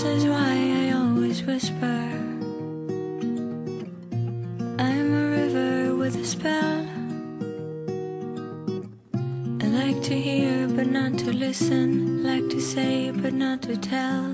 This is why I always whisper. I'm a river with a spell. I like to hear but not to listen, like to say but not to tell.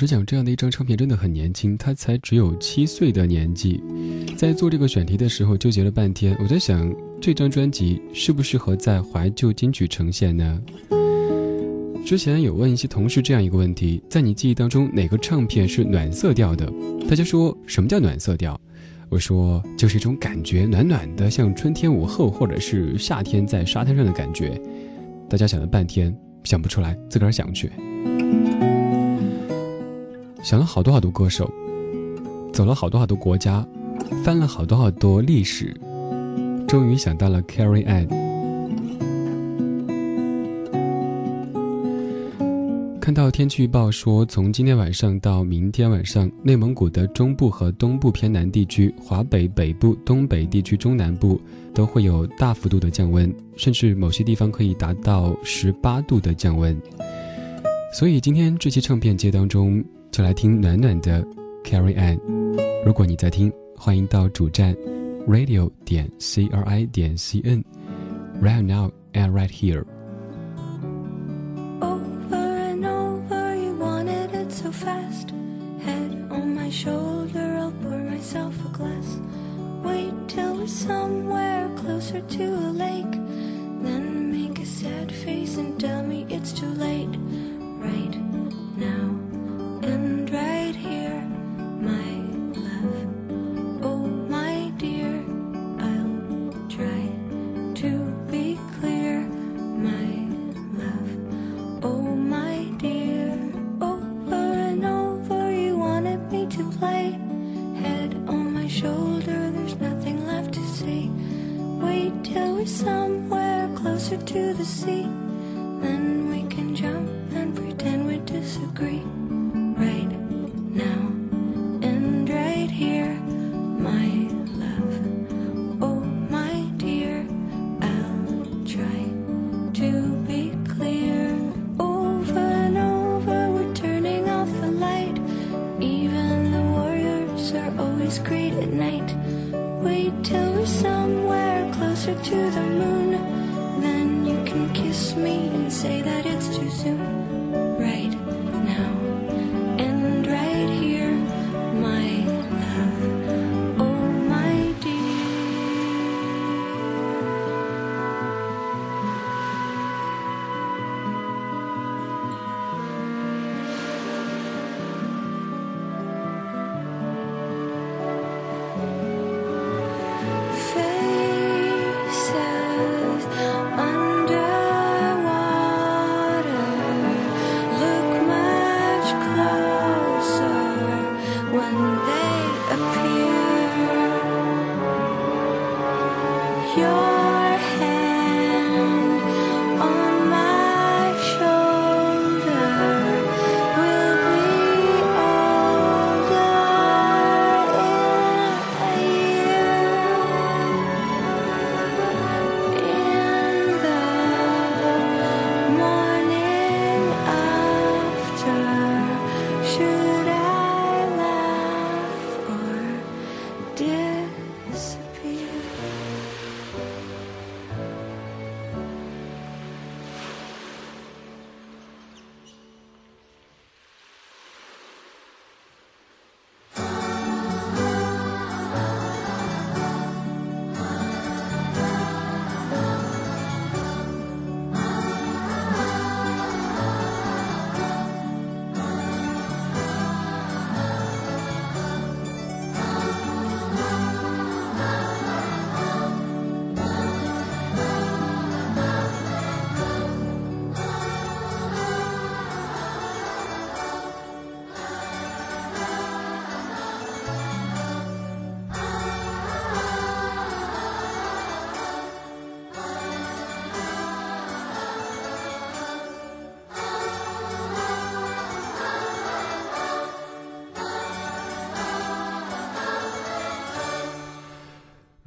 实讲，这样的一张唱片真的很年轻，他才只有七岁的年纪。在做这个选题的时候，纠结了半天，我在想，这张专辑适不适合在怀旧金曲呈现呢？之前有问一些同事这样一个问题：在你记忆当中，哪个唱片是暖色调的？大家说什么叫暖色调？我说就是一种感觉，暖暖的，像春天午后或者是夏天在沙滩上的感觉。大家想了半天，想不出来，自个儿想去。想了好多好多歌手，走了好多好多国家，翻了好多好多历史，终于想到了 Carrie Ann。看到天气预报说，从今天晚上到明天晚上，内蒙古的中部和东部偏南地区、华北北部、东北地区中南部都会有大幅度的降温，甚至某些地方可以达到十八度的降温。所以今天这期唱片街当中，就来听暖暖的 Carry On。如果你在听，欢迎到主站 radio 点 c r i 点 c n。Right now and right here。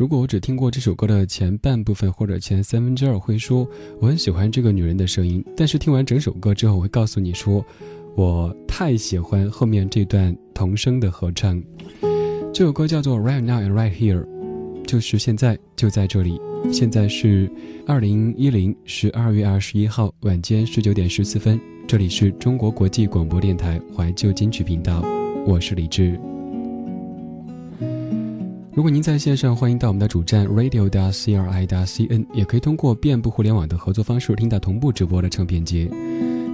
如果我只听过这首歌的前半部分或者前三分之二，会说我很喜欢这个女人的声音。但是听完整首歌之后，我会告诉你说，我太喜欢后面这段童声的合唱。这首歌叫做《Right Now and Right Here》，就是现在就在这里。现在是二零一零十二月二十一号晚间十九点十四分，这里是中国国际广播电台怀旧金曲频道，我是李志。如果您在线上，欢迎到我们的主站 radio. c r i. c n，也可以通过遍布互联网的合作方式听到同步直播的唱片节。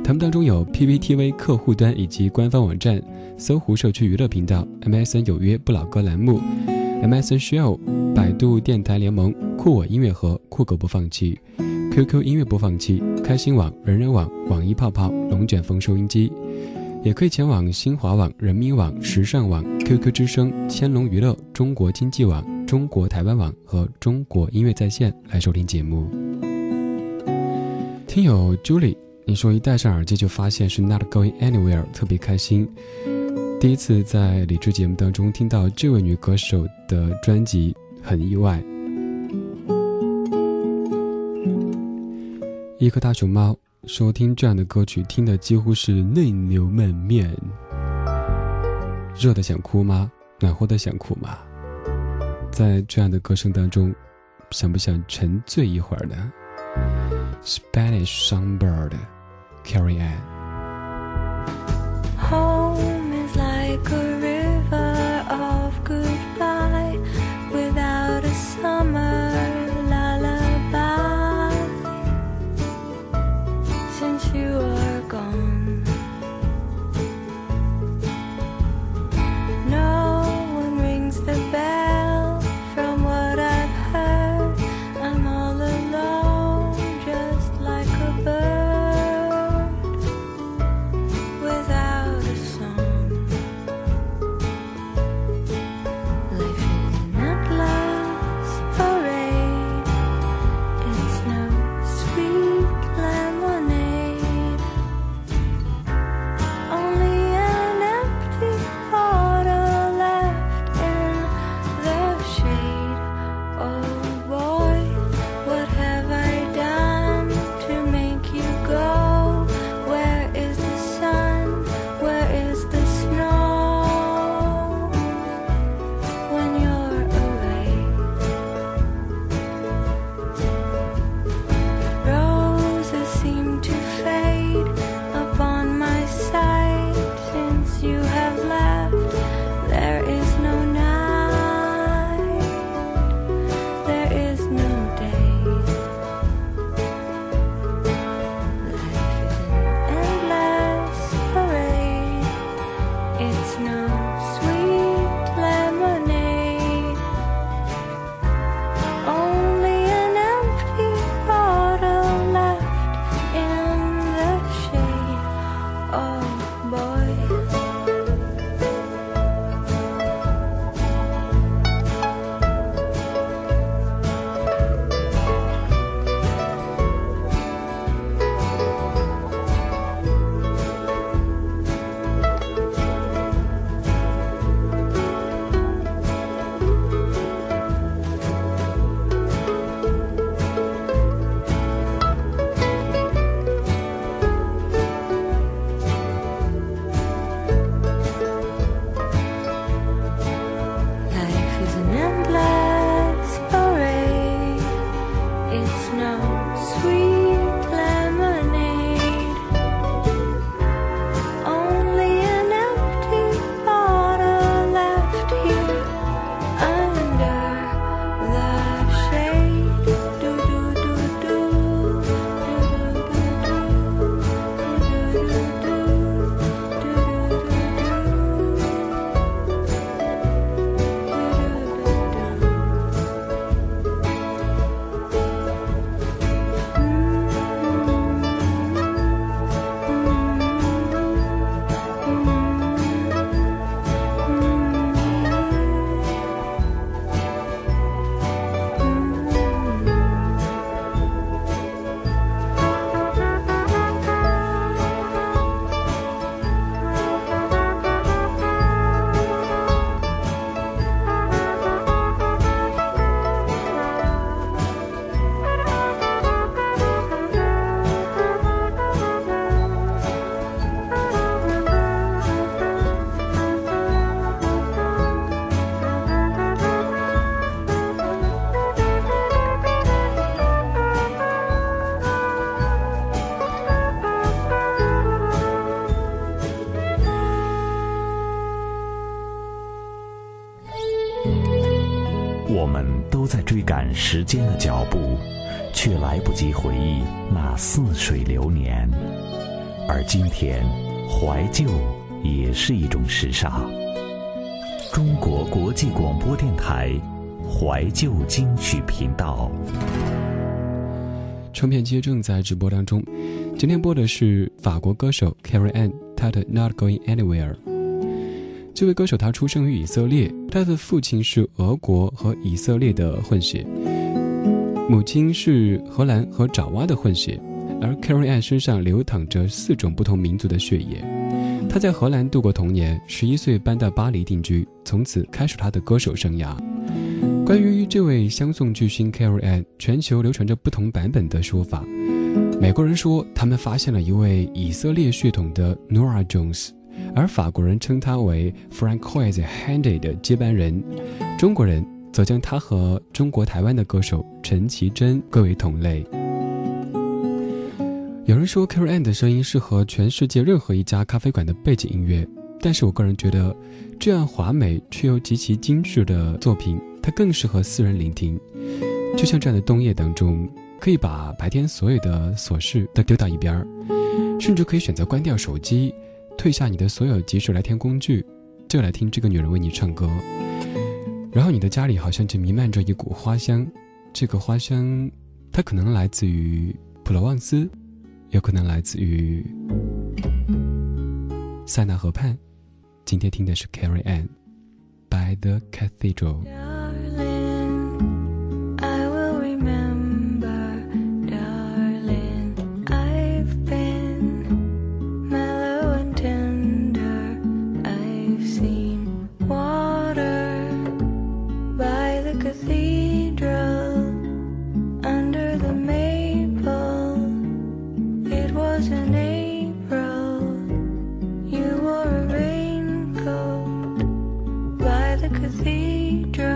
他们当中有 PPTV 客户端以及官方网站、搜狐社区娱乐频道、MSN 有约不老歌栏目、MSN Show、百度电台联盟、酷我音乐盒、酷狗播放器、QQ 音乐播放器、开心网、人人网、网易泡泡、龙卷风收音机。也可以前往新华网、人民网、时尚网、QQ 之声、千龙娱乐、中国经济网、中国台湾网和中国音乐在线来收听节目。听友 Julie，你说一戴上耳机就发现是 Not Going Anywhere，特别开心。第一次在理智节目当中听到这位女歌手的专辑，很意外。一颗大熊猫收：“听这样的歌曲，听的几乎是泪流满面。热的想哭吗？暖和的想哭吗？在这样的歌声当中，想不想沉醉一会儿呢？Spanish Songbird Carrie 时间的脚步，却来不及回忆那似水流年。而今天，怀旧也是一种时尚。中国国际广播电台怀旧金曲频道，唱片机正在直播当中。今天播的是法国歌手 Carrie Ann，她的《Not Going Anywhere》。这位歌手他出生于以色列，他的父亲是俄国和以色列的混血，母亲是荷兰和爪哇的混血，而 Carrie Ann 身上流淌着四种不同民族的血液。他在荷兰度过童年，十一岁搬到巴黎定居，从此开始他的歌手生涯。关于这位相送巨星 Carrie Ann，全球流传着不同版本的说法。美国人说他们发现了一位以色列血统的 Nora Jones。而法国人称他为 Francois Handy 的接班人，中国人则将他和中国台湾的歌手陈绮贞归为同类。有人说 Carrie Ann 的声音适合全世界任何一家咖啡馆的背景音乐，但是我个人觉得，这样华美却又极其精致的作品，它更适合私人聆听。就像这样的冬夜当中，可以把白天所有的琐事都丢到一边儿，甚至可以选择关掉手机。退下你的所有即时聊天工具，就来听这个女人为你唱歌。然后你的家里好像就弥漫着一股花香，这个花香，它可能来自于普罗旺斯，有可能来自于塞纳河畔。今天听的是 Carrie Ann by the Cathedral。好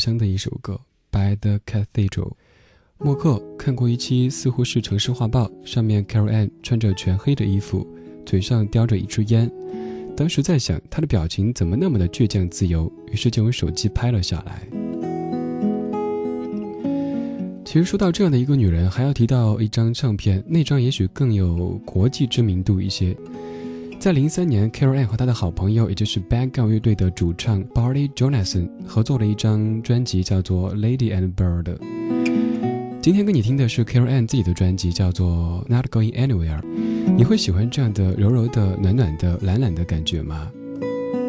香的一首歌《By the Cathedral》。默克看过一期，似乎是城市画报，上面 Carol Ann 穿着全黑的衣服，嘴上叼着一支烟。当时在想，她的表情怎么那么的倔强自由，于是就用手机拍了下来。其实说到这样的一个女人，还要提到一张唱片，那张也许更有国际知名度一些。在零三年，Carol Ann 和他的好朋友，也就是 Bad Girl 乐队的主唱 Barry Jonathan 合作了一张专辑，叫做《Lady and Bird》。今天跟你听的是 Carol Ann 自己的专辑，叫做《Not Going Anywhere》。你会喜欢这样的柔柔的、暖暖的、懒懒的感觉吗？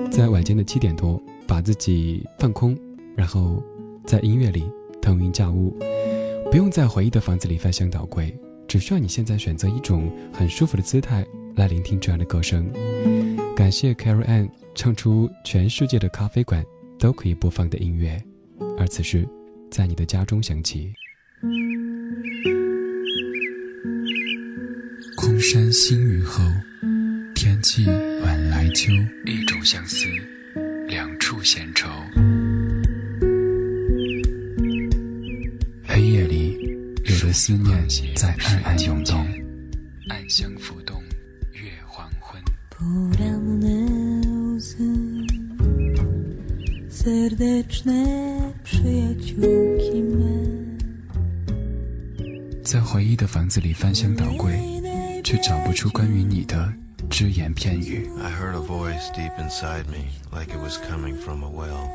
在晚间的七点多，把自己放空，然后在音乐里腾云驾雾，不用在回忆的房子里翻箱倒柜。只需要你现在选择一种很舒服的姿态来聆听这样的歌声。感谢 Carol Ann 唱出全世界的咖啡馆都可以播放的音乐，而此时在你的家中响起。空山新雨后，天气晚来秋。一种相思，两处闲愁。黑夜里，有的思念在暗暗涌动，暗香浮动，昏。在回忆的房子里翻箱倒柜，却找不出关于你的只言片语。I heard a voice deep inside me, like it was coming from a well.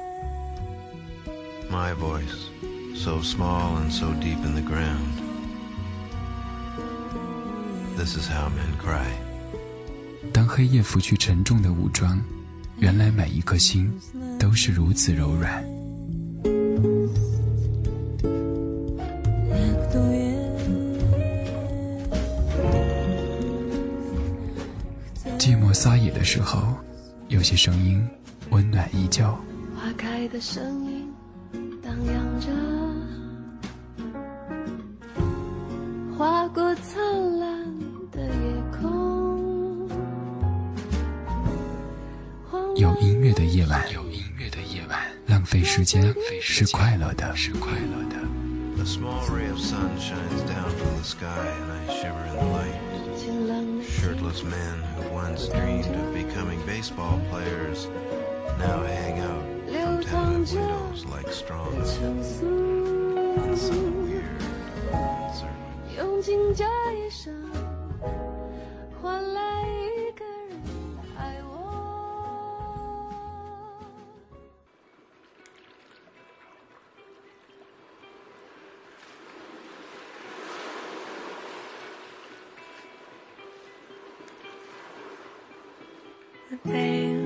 My voice, so small and so deep in the ground. This is how men cry. 黑夜拂去沉重的武装，原来每一颗心都是如此柔软。寂寞撒野的时候，有些声音温暖依旧。花开的声音是快乐的，是快乐的。A small ray of sun shines down from the veil.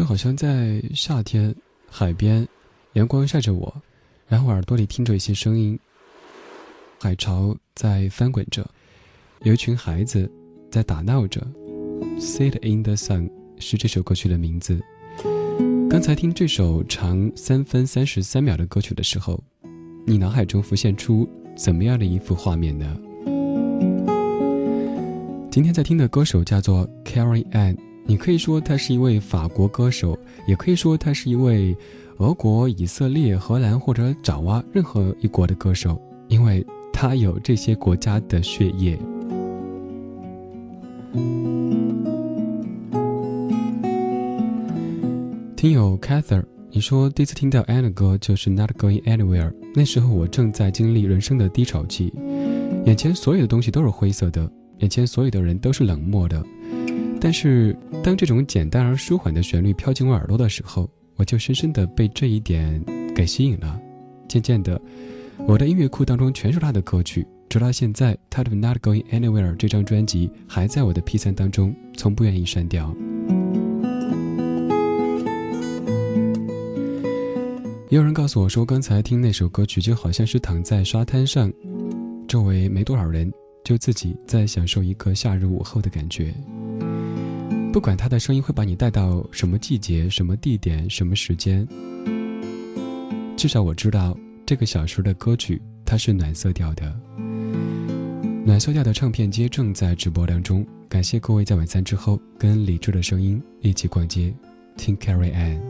就好像在夏天，海边，阳光晒着我，然后耳朵里听着一些声音。海潮在翻滚着，有一群孩子在打闹着。Sit in the sun 是这首歌曲的名字。刚才听这首长三分三十三秒的歌曲的时候，你脑海中浮现出怎么样的一幅画面呢？今天在听的歌手叫做 Carrie Ann，你可以说他是一位法国歌手，也可以说他是一位俄国、以色列、荷兰或者爪哇任何一国的歌手，因为。他有这些国家的血液。听友 Cather，你说第一次听到 Anna 的歌就是 Not Going Anywhere。那时候我正在经历人生的低潮期，眼前所有的东西都是灰色的，眼前所有的人都是冷漠的。但是当这种简单而舒缓的旋律飘进我耳朵的时候，我就深深的被这一点给吸引了。渐渐的。我的音乐库当中全是他的歌曲，直到现在，他的《Not Going Anywhere》这张专辑还在我的 P 三当中，从不愿意删掉。也有人告诉我说，刚才听那首歌曲就好像是躺在沙滩上，周围没多少人，就自己在享受一个夏日午后的感觉。不管他的声音会把你带到什么季节、什么地点、什么时间，至少我知道。这个小时的歌曲，它是暖色调的。暖色调的唱片街正在直播当中，感谢各位在晚餐之后跟李智的声音一起逛街，听 Carrie Ann。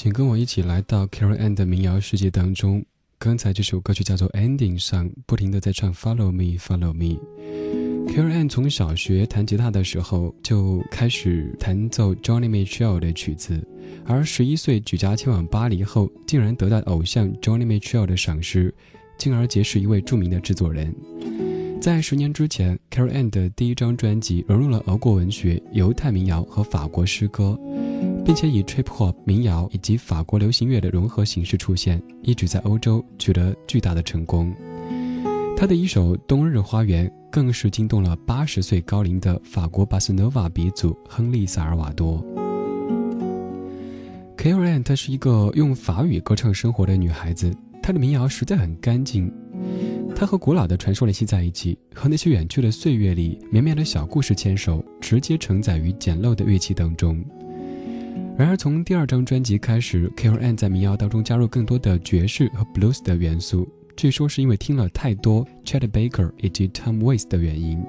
请跟我一起来到 Carrie Anne 的民谣世界当中。刚才这首歌曲叫做《Ending》，上不停的在唱 “Follow Me, Follow Me”。Carrie Anne 从小学弹吉他的时候就开始弹奏 Johnny Mitchell 的曲子，而十一岁举家迁往巴黎后，竟然得到偶像 Johnny Mitchell 的赏识，进而结识一位著名的制作人。在十年之前，Carrie Anne 的第一张专辑融入了俄国文学、犹太民谣和法国诗歌。并且以 trip hop 民谣以及法国流行乐的融合形式出现，一举在欧洲取得巨大的成功。他的一首《冬日花园》更是惊动了八十岁高龄的法国巴斯诺瓦鼻祖亨利·萨尔瓦多。k a r e n 她是一个用法语歌唱生活的女孩子，她的民谣实在很干净。她和古老的传说联系在一起，和那些远去的岁月里绵绵的小故事牵手，直接承载于简陋的乐器当中。然而，从第二张专辑开始，K.R. N 在民谣当中加入更多的爵士和 blues 的元素。据说是因为听了太多 Chet Baker 以及 Tom Waits 的原因。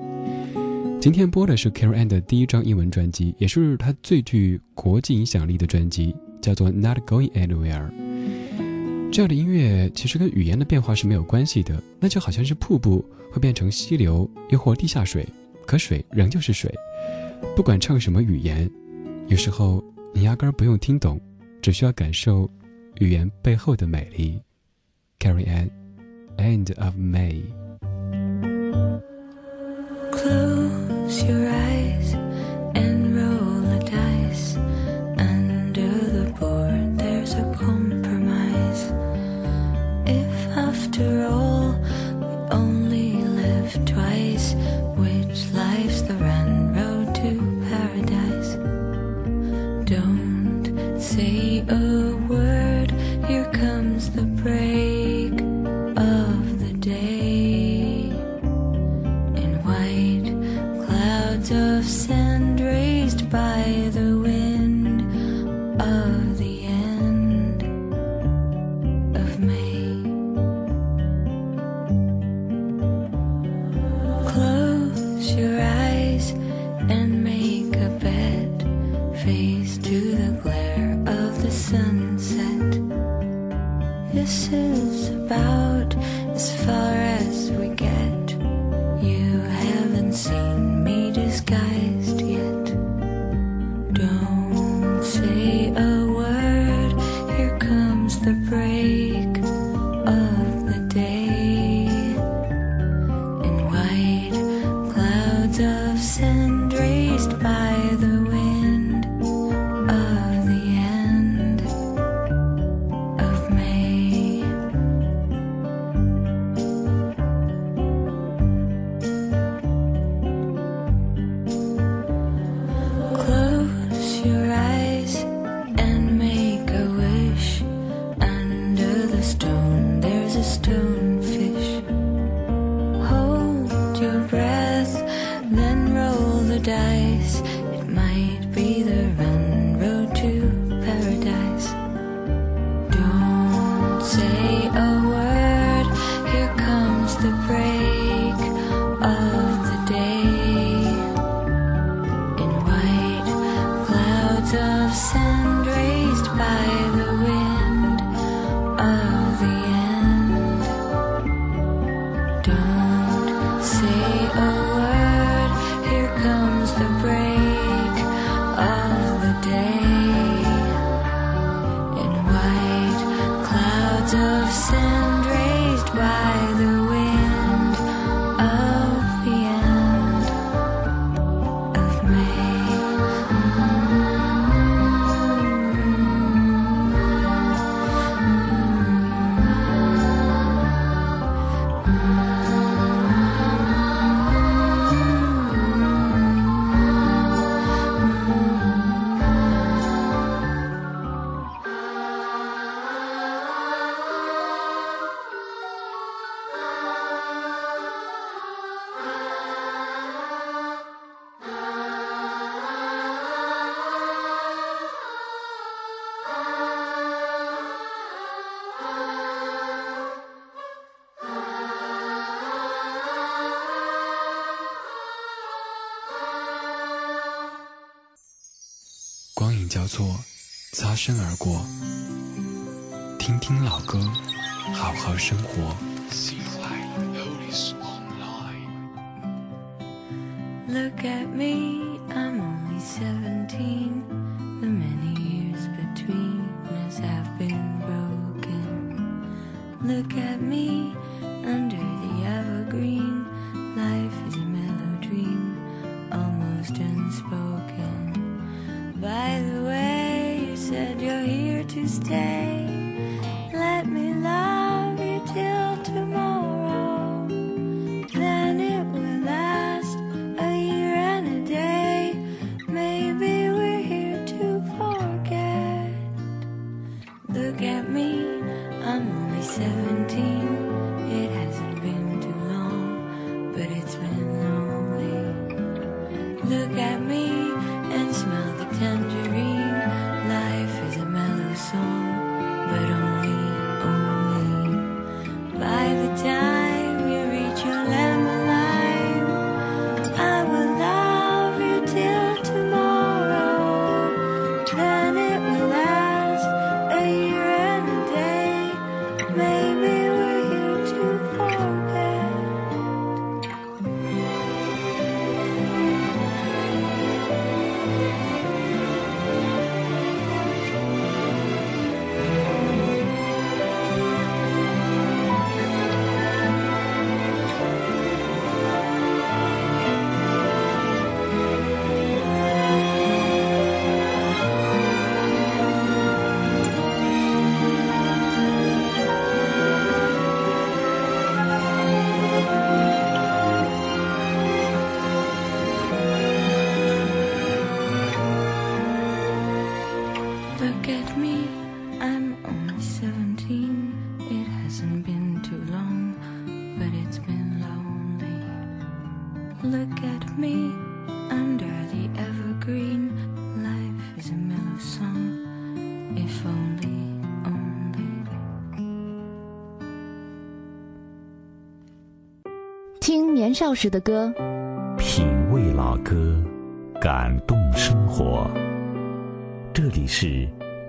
今天播的是 K.R. N 的第一张英文专辑，也是他最具国际影响力的专辑，叫做 Not Going Anywhere。这样的音乐其实跟语言的变化是没有关系的，那就好像是瀑布会变成溪流，又或地下水，可水仍旧是水，不管唱什么语言，有时候。你压根儿不用听懂，只需要感受语言背后的美丽。carry an End of May. Close your eyes 光影交错，擦身而过，听听老歌，好好生活。Look at me, I'm only 17. The many years between us have been broken. Look at me 少时的歌，品味老歌，感动生活。这里是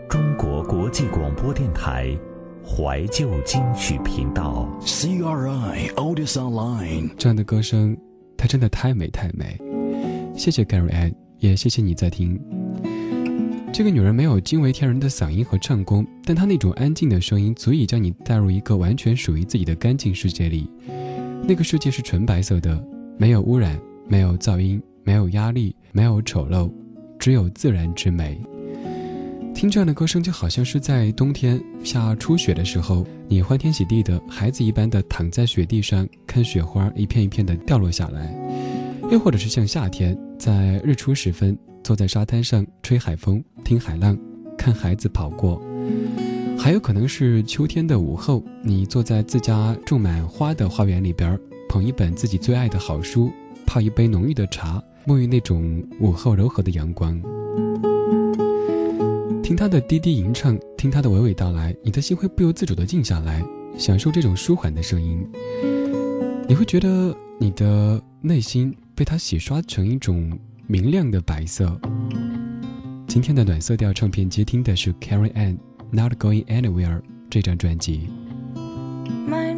中国国际广播电台怀旧金曲频道。CRI old is Online. 这样的歌声，它真的太美太美。谢谢 Gary Ann，也谢谢你在听。这个女人没有惊为天人的嗓音和唱功，但她那种安静的声音，足以将你带入一个完全属于自己的干净世界里。那个世界是纯白色的，没有污染，没有噪音，没有压力，没有丑陋，只有自然之美。听这样的歌声，就好像是在冬天下初雪的时候，你欢天喜地的孩子一般的躺在雪地上，看雪花一片一片的掉落下来；又或者是像夏天，在日出时分，坐在沙滩上吹海风，听海浪，看孩子跑过；还有可能是秋天的午后，你坐在自家种满花的花园里边，捧一本自己最爱的好书，泡一杯浓郁的茶，沐浴那种午后柔和的阳光。听他的低低吟唱，听他的娓娓道来，你的心会不由自主地静下来，享受这种舒缓的声音。你会觉得你的内心被他洗刷成一种明亮的白色。今天的暖色调唱片接听的是 Carrie Anne《Not Going Anywhere》这张专辑。 Mind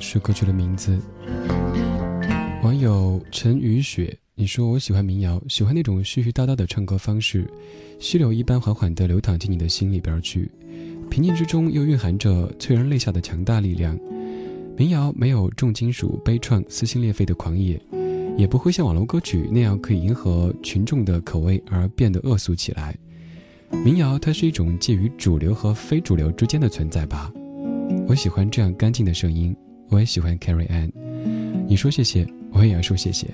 是歌曲的名字。网友陈雨雪，你说我喜欢民谣，喜欢那种絮絮叨叨的唱歌方式，溪流一般缓缓地流淌进你的心里边去，平静之中又蕴含着催人泪下的强大力量。民谣没有重金属、悲怆、撕心裂肺的狂野，也不会像网络歌曲那样可以迎合群众的口味而变得恶俗起来。民谣它是一种介于主流和非主流之间的存在吧。我喜欢这样干净的声音，我也喜欢 Carrie Ann。你说谢谢。我也要说谢谢。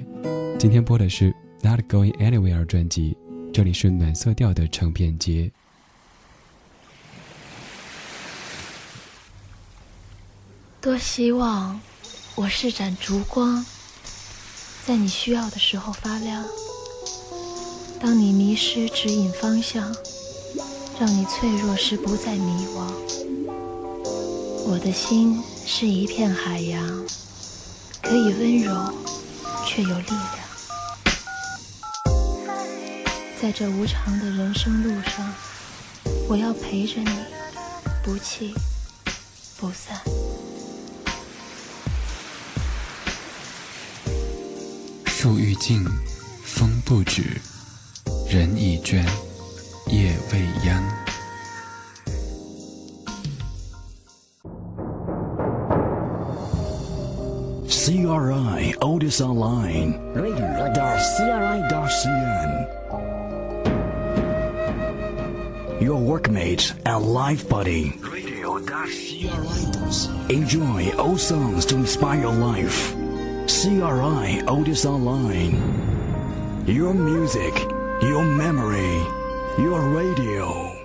今天播的是《Not Going Anywhere》专辑，这里是暖色调的唱片街。多希望我是盏烛光，在你需要的时候发亮。当你迷失指引方向，让你脆弱时不再迷惘。我的心是一片海洋。可以温柔，却有力量。在这无常的人生路上，我要陪着你，不弃不散。树欲静，风不止，人已倦，夜未央。CRI Otis Online. Radio.cri.cn. Your workmate and life buddy. Radio.cri.cn. Enjoy old songs to inspire your life. CRI Otis Online. Your music, your memory, your radio.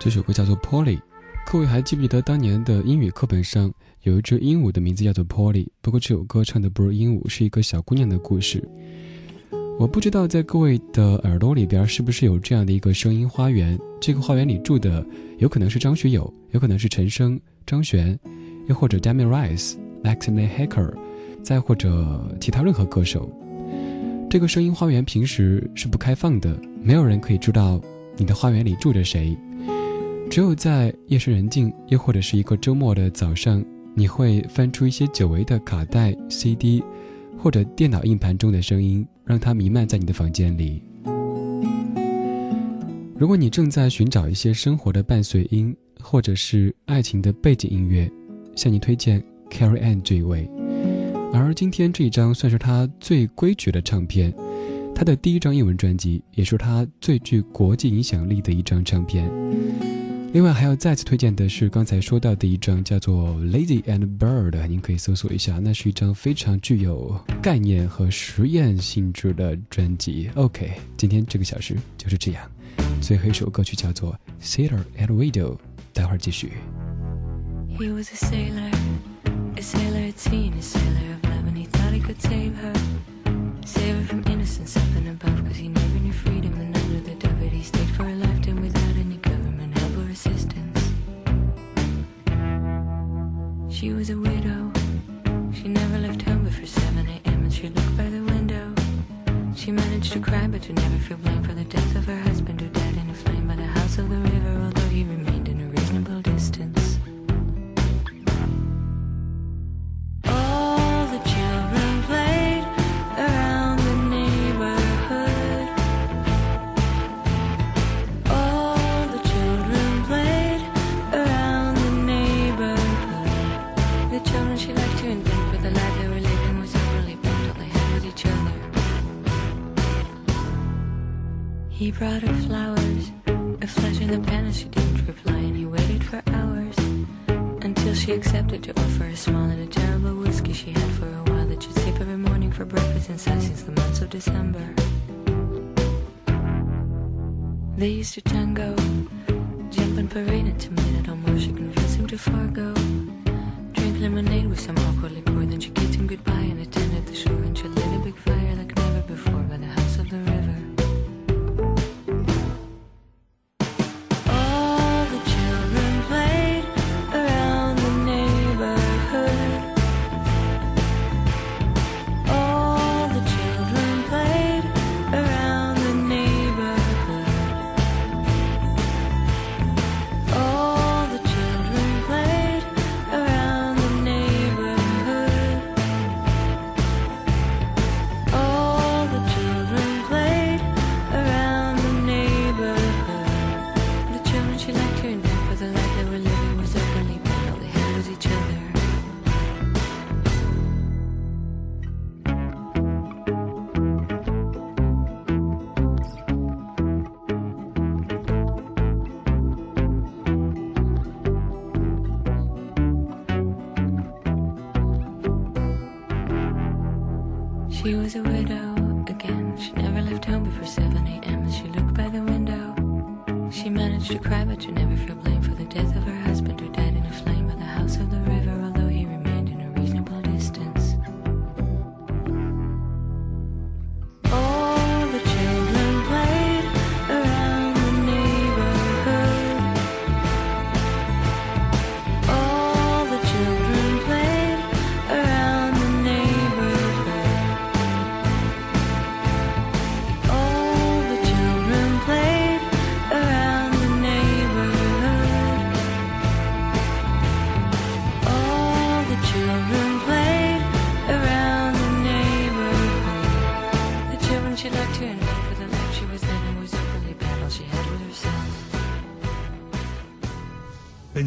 这首歌叫做《Polly》，各位还记不记得当年的英语课本上有一只鹦鹉的名字叫做 Polly？不过这首歌唱的不是鹦鹉，是一个小姑娘的故事。我不知道在各位的耳朵里边是不是有这样的一个声音花园？这个花园里住的有可能是张学友，有可能是陈升、张悬，又或者 Demi Rice、Maxine Hacker，再或者其他任何歌手。这个声音花园平时是不开放的，没有人可以知道你的花园里住着谁。只有在夜深人静，又或者是一个周末的早上，你会翻出一些久违的卡带、CD，或者电脑硬盘中的声音，让它弥漫在你的房间里。如果你正在寻找一些生活的伴随音，或者是爱情的背景音乐，向你推荐 Carrie Ann 这一位。而今天这一张算是他最规矩的唱片，他的第一张英文专辑，也是他最具国际影响力的一张唱片。另外还要再次推荐的是刚才说到的一张叫做《Lazy and Bird》，您可以搜索一下，那是一张非常具有概念和实验性质的专辑。OK，今天这个小时就是这样，最后一首歌曲叫做《Sailor and Widow》，待会儿继续。He was a sailor, a sailor had seen a sailor of love, and he thought he could save her. Save her from the way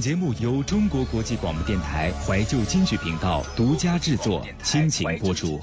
节目由中国国际广播电台怀旧金曲频道独家制作，倾情播出。